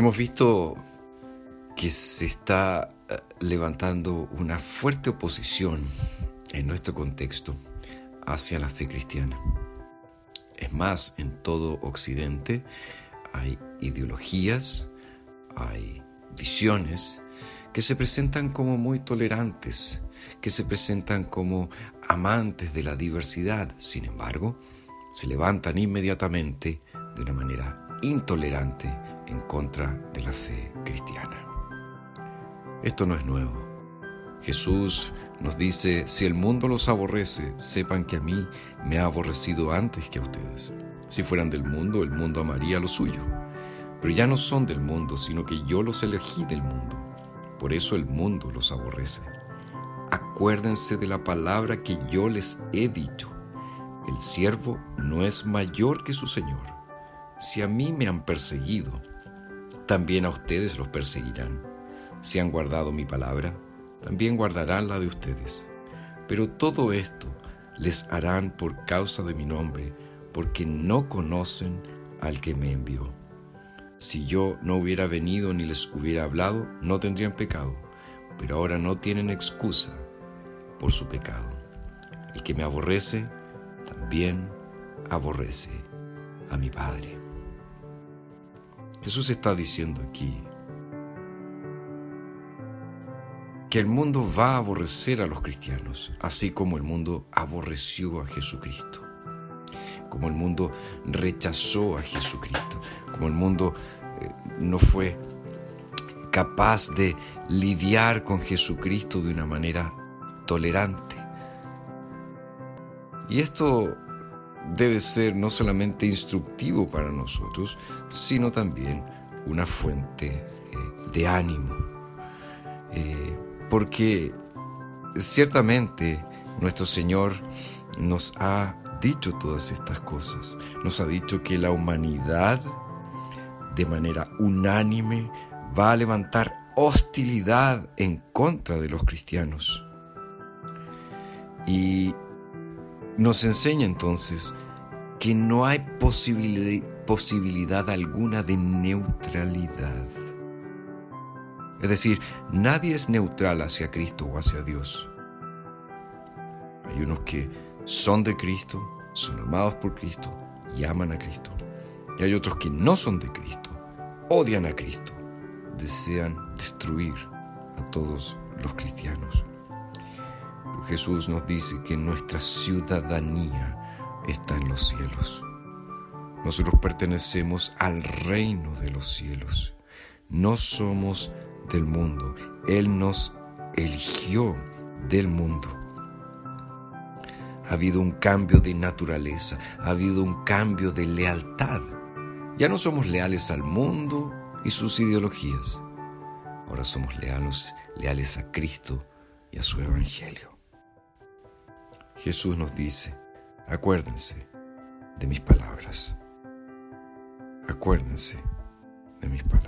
Hemos visto que se está eh, levantando una fuerte oposición en nuestro contexto hacia la fe cristiana. Es más, en todo Occidente hay ideologías, hay visiones que se presentan como muy tolerantes, que se presentan como amantes de la diversidad. Sin embargo, se levantan inmediatamente de una manera intolerante en contra de la fe cristiana. Esto no es nuevo. Jesús nos dice, si el mundo los aborrece, sepan que a mí me ha aborrecido antes que a ustedes. Si fueran del mundo, el mundo amaría lo suyo. Pero ya no son del mundo, sino que yo los elegí del mundo. Por eso el mundo los aborrece. Acuérdense de la palabra que yo les he dicho. El siervo no es mayor que su Señor. Si a mí me han perseguido, también a ustedes los perseguirán. Si han guardado mi palabra, también guardarán la de ustedes. Pero todo esto les harán por causa de mi nombre, porque no conocen al que me envió. Si yo no hubiera venido ni les hubiera hablado, no tendrían pecado, pero ahora no tienen excusa por su pecado. El que me aborrece, también aborrece a mi Padre. Jesús está diciendo aquí que el mundo va a aborrecer a los cristianos, así como el mundo aborreció a Jesucristo, como el mundo rechazó a Jesucristo, como el mundo eh, no fue capaz de lidiar con Jesucristo de una manera tolerante. Y esto debe ser no solamente instructivo para nosotros, sino también una fuente eh, de ánimo. Eh, porque ciertamente nuestro Señor nos ha dicho todas estas cosas. Nos ha dicho que la humanidad de manera unánime va a levantar hostilidad en contra de los cristianos. Y nos enseña entonces que no hay posibilidad, alguna de neutralidad. Es decir, nadie es neutral hacia Cristo o hacia Dios. Hay unos que son de Cristo, son amados por Cristo y aman a Cristo. Y hay otros que no son de Cristo, odian a Cristo, desean destruir a todos los cristianos. Jesús nos dice que nuestra ciudadanía está en los cielos. Nosotros pertenecemos al reino de los cielos. No somos del mundo. Él nos eligió del mundo. Ha habido un cambio de naturaleza, ha habido un cambio de lealtad. Ya no somos leales al mundo y sus ideologías. Ahora somos leales, leales a Cristo y a su Evangelio. Jesús nos dice, acuérdense de mis palabras. Acuérdense de mis palabras.